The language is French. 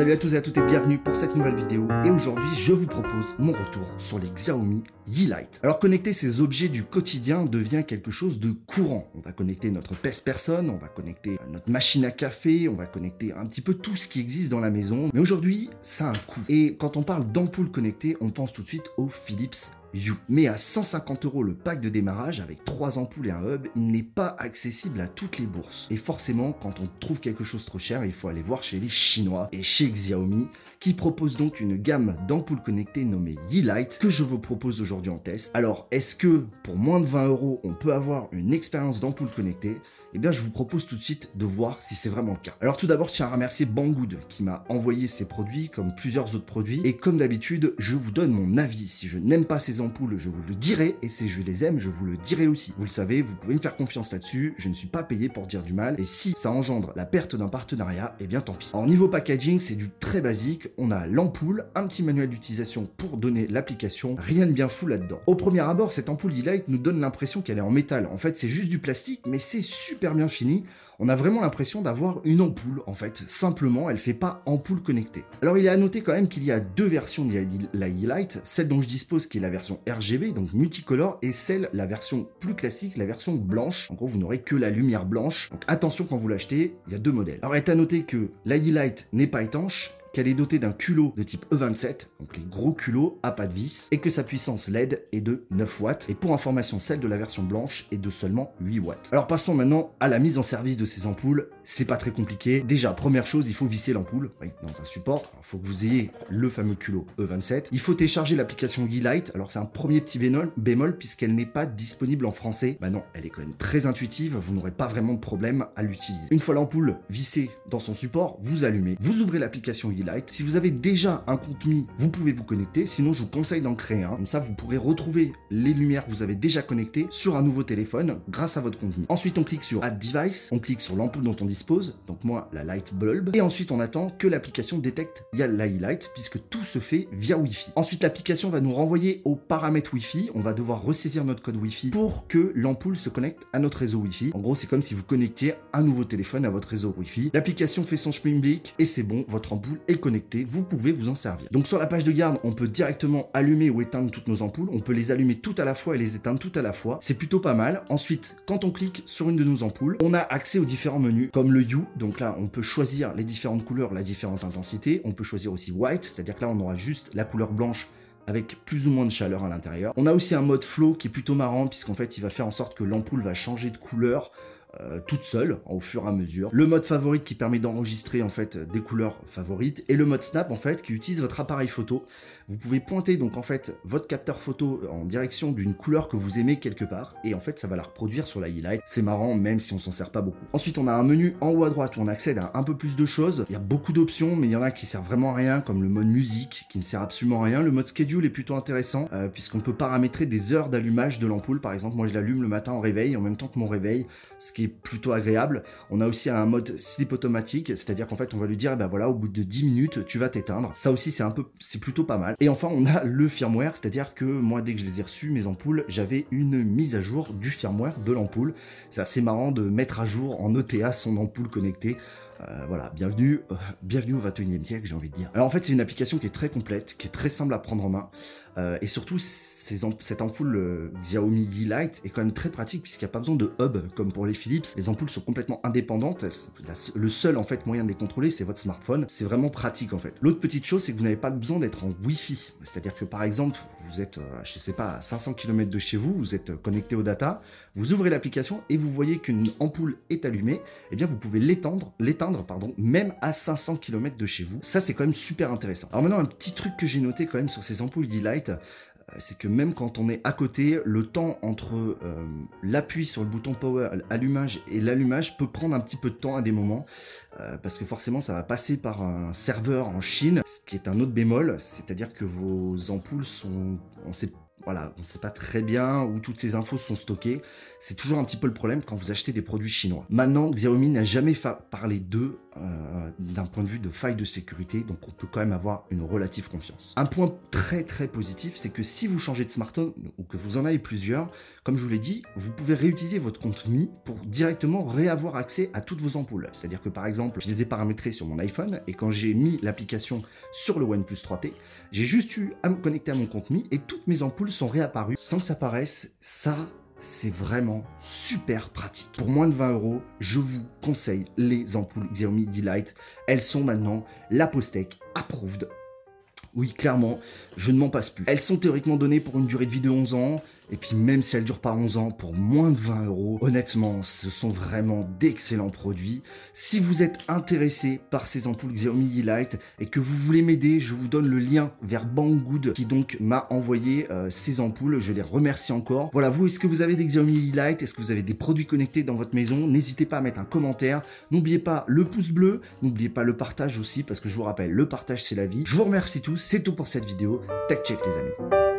Salut à tous et à toutes et bienvenue pour cette nouvelle vidéo et aujourd'hui je vous propose mon retour sur les Xiaomi Yeelight. Alors connecter ces objets du quotidien devient quelque chose de courant. On va connecter notre pèse-personne, on va connecter notre machine à café, on va connecter un petit peu tout ce qui existe dans la maison. Mais aujourd'hui ça a un coût. Et quand on parle d'ampoule connectée, on pense tout de suite au Philips You. Mais à 150 euros le pack de démarrage avec 3 ampoules et un hub, il n'est pas accessible à toutes les bourses. Et forcément, quand on trouve quelque chose trop cher, il faut aller voir chez les Chinois et chez Xiaomi, qui propose donc une gamme d'ampoules connectées nommée Yeelight que je vous propose aujourd'hui en test. Alors, est-ce que pour moins de 20 euros, on peut avoir une expérience d'ampoule connectée eh bien je vous propose tout de suite de voir si c'est vraiment le cas. Alors tout d'abord, je tiens à remercier Banggood qui m'a envoyé ces produits comme plusieurs autres produits et comme d'habitude, je vous donne mon avis. Si je n'aime pas ces ampoules, je vous le dirai et si je les aime, je vous le dirai aussi. Vous le savez, vous pouvez me faire confiance là-dessus, je ne suis pas payé pour dire du mal et si ça engendre la perte d'un partenariat, eh bien tant pis. En niveau packaging, c'est du très basique, on a l'ampoule, un petit manuel d'utilisation pour donner l'application, rien de bien fou là-dedans. Au premier abord, cette ampoule e-light nous donne l'impression qu'elle est en métal. En fait, c'est juste du plastique, mais c'est super bien fini, on a vraiment l'impression d'avoir une ampoule en fait. Simplement, elle fait pas ampoule connectée. Alors il est à noter quand même qu'il y a deux versions de la e-light, celle dont je dispose qui est la version RGB, donc multicolore, et celle, la version plus classique, la version blanche. En gros, vous n'aurez que la lumière blanche. Donc attention quand vous l'achetez, il y a deux modèles. Alors est à noter que la e-light n'est pas étanche, qu'elle est dotée d'un culot de type E27, donc les gros culots à pas de vis, et que sa puissance LED est de 9 watts, et pour information, celle de la version blanche est de seulement 8 watts. Alors passons maintenant à la mise en service de ces ampoules, c'est pas très compliqué. Déjà, première chose, il faut visser l'ampoule, dans un support, il faut que vous ayez le fameux culot E27. Il faut télécharger l'application Light. alors c'est un premier petit bémol, bémol puisqu'elle n'est pas disponible en français. Bah non, elle est quand même très intuitive, vous n'aurez pas vraiment de problème à l'utiliser. Une fois l'ampoule vissée dans son support, vous allumez, vous ouvrez l'application si vous avez déjà un compte Mi, vous pouvez vous connecter. Sinon, je vous conseille d'en créer un. Comme ça, vous pourrez retrouver les lumières que vous avez déjà connectées sur un nouveau téléphone grâce à votre compte Mi. Ensuite, on clique sur Add Device. On clique sur l'ampoule dont on dispose. Donc moi, la Light Bulb. Et ensuite, on attend que l'application détecte il y a la light puisque tout se fait via Wi-Fi. Ensuite, l'application va nous renvoyer aux paramètres Wi-Fi. On va devoir ressaisir notre code Wi-Fi pour que l'ampoule se connecte à notre réseau Wi-Fi. En gros, c'est comme si vous connectiez un nouveau téléphone à votre réseau Wi-Fi. L'application fait son schmimblick et c'est bon, votre ampoule est connectée vous pouvez vous en servir. Donc sur la page de garde, on peut directement allumer ou éteindre toutes nos ampoules. On peut les allumer tout à la fois et les éteindre tout à la fois. C'est plutôt pas mal. Ensuite, quand on clique sur une de nos ampoules, on a accès aux différents menus comme le Hue. Donc là, on peut choisir les différentes couleurs, la différente intensité. On peut choisir aussi White, c'est-à-dire que là, on aura juste la couleur blanche avec plus ou moins de chaleur à l'intérieur. On a aussi un mode flow qui est plutôt marrant puisqu'en fait il va faire en sorte que l'ampoule va changer de couleur euh, toute seule au fur et à mesure. Le mode favorite qui permet d'enregistrer en fait des couleurs favorites et le mode snap en fait qui utilise votre appareil photo. Vous pouvez pointer donc en fait votre capteur photo en direction d'une couleur que vous aimez quelque part et en fait ça va la reproduire sur la e-light. C'est marrant même si on s'en sert pas beaucoup. Ensuite on a un menu en haut à droite où on accède à un peu plus de choses. Il y a beaucoup d'options mais il y en a qui servent vraiment à rien comme le mode musique qui ne sert absolument à rien. Le mode schedule est plutôt intéressant euh, puisqu'on peut paramétrer des heures d'allumage de l'ampoule par exemple. Moi je l'allume le matin au réveil en même temps que mon réveil plutôt agréable. On a aussi un mode sleep automatique, c'est-à-dire qu'en fait on va lui dire, ben voilà, au bout de 10 minutes, tu vas t'éteindre. Ça aussi c'est un peu, c'est plutôt pas mal. Et enfin on a le firmware, c'est-à-dire que moi dès que je les ai reçus, mes ampoules, j'avais une mise à jour du firmware de l'ampoule. C'est assez marrant de mettre à jour en ETA son ampoule connectée. Euh, voilà, bienvenue, euh, bienvenue au 21e siècle, j'ai envie de dire. Alors en fait, c'est une application qui est très complète, qui est très simple à prendre en main, euh, et surtout, cette ampoule Xiaomi V-Lite est quand même très pratique puisqu'il n'y a pas besoin de hub comme pour les Philips. Les ampoules sont complètement indépendantes. Le seul en fait moyen de les contrôler, c'est votre smartphone. C'est vraiment pratique en fait. L'autre petite chose, c'est que vous n'avez pas besoin d'être en Wi-Fi. C'est-à-dire que par exemple, vous êtes, je sais pas, à 500 km de chez vous, vous êtes connecté au data, vous ouvrez l'application et vous voyez qu'une ampoule est allumée, eh bien vous pouvez l'étendre, l'éteindre pardon, même à 500 km de chez vous. Ça c'est quand même super intéressant. Alors maintenant un petit truc que j'ai noté quand même sur ces ampoules D-Light, euh, c'est que même quand on est à côté, le temps entre euh, l'appui sur le bouton power, allumage et l'allumage peut prendre un petit peu de temps à des moments, euh, parce que forcément ça va passer par un serveur en Chine, ce qui est un autre bémol, c'est-à-dire que vos ampoules sont, on sait voilà, on ne sait pas très bien où toutes ces infos sont stockées. C'est toujours un petit peu le problème quand vous achetez des produits chinois. Maintenant, Xiaomi n'a jamais parlé d'eux euh, d'un point de vue de faille de sécurité, donc on peut quand même avoir une relative confiance. Un point très très positif, c'est que si vous changez de smartphone ou que vous en avez plusieurs, comme je vous l'ai dit, vous pouvez réutiliser votre compte Mi pour directement réavoir accès à toutes vos ampoules. C'est-à-dire que par exemple, je les ai paramétrées sur mon iPhone et quand j'ai mis l'application sur le OnePlus 3T, j'ai juste eu à me connecter à mon compte Mi et toutes mes ampoules sont réapparues sans que ça paraisse. Ça, c'est vraiment super pratique. Pour moins de 20 euros, je vous conseille les ampoules Xiaomi D-Lite. Elles sont maintenant la Postec approved. Oui, clairement, je ne m'en passe plus. Elles sont théoriquement données pour une durée de vie de 11 ans. Et puis même si elles durent pas 11 ans, pour moins de 20 euros, honnêtement, ce sont vraiment d'excellents produits. Si vous êtes intéressé par ces ampoules Xiaomi E-Light et que vous voulez m'aider, je vous donne le lien vers Banggood qui donc m'a envoyé euh, ces ampoules. Je les remercie encore. Voilà, vous, est-ce que vous avez des Xiaomi E-Light Est-ce que vous avez des produits connectés dans votre maison? N'hésitez pas à mettre un commentaire. N'oubliez pas le pouce bleu. N'oubliez pas le partage aussi parce que je vous rappelle, le partage c'est la vie. Je vous remercie tous. C'est tout pour cette vidéo. Tech check les amis.